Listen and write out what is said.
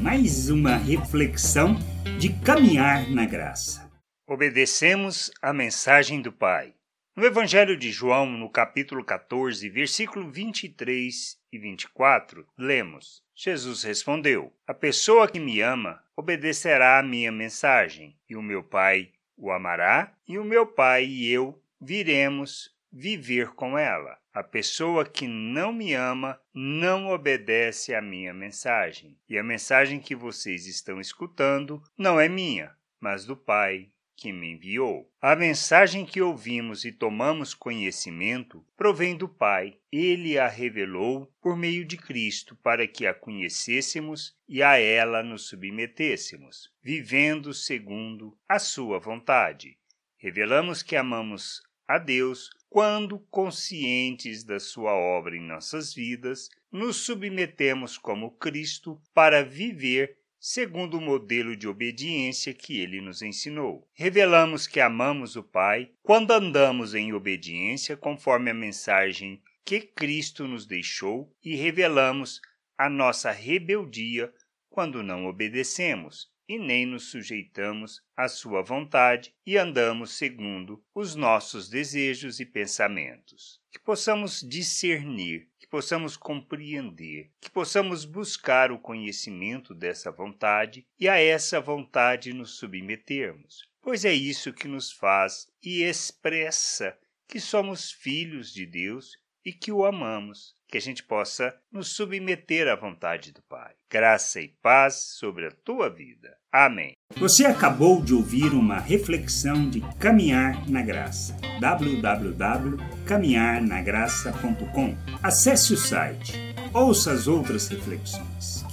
mais uma reflexão de caminhar na graça. Obedecemos a mensagem do Pai. No Evangelho de João, no capítulo 14, versículo 23 e 24, lemos: Jesus respondeu: A pessoa que me ama obedecerá à minha mensagem, e o meu Pai o amará, e o meu Pai e eu viremos viver com ela. A pessoa que não me ama não obedece à minha mensagem. E a mensagem que vocês estão escutando não é minha, mas do Pai que me enviou. A mensagem que ouvimos e tomamos conhecimento provém do Pai. Ele a revelou por meio de Cristo para que a conhecêssemos e a ela nos submetêssemos, vivendo segundo a sua vontade. Revelamos que amamos a Deus quando, conscientes da Sua obra em nossas vidas, nos submetemos como Cristo para viver segundo o modelo de obediência que ele nos ensinou. Revelamos que amamos o Pai quando andamos em obediência conforme a mensagem que Cristo nos deixou e revelamos a nossa rebeldia quando não obedecemos e nem nos sujeitamos à sua vontade e andamos segundo os nossos desejos e pensamentos. Que possamos discernir, que possamos compreender, que possamos buscar o conhecimento dessa vontade e a essa vontade nos submetermos, pois é isso que nos faz e expressa que somos filhos de Deus e que o amamos que a gente possa nos submeter à vontade do Pai. Graça e paz sobre a tua vida. Amém. Você acabou de ouvir uma reflexão de Caminhar na Graça. www.caminharnagraça.com. Acesse o site. Ouça as outras reflexões.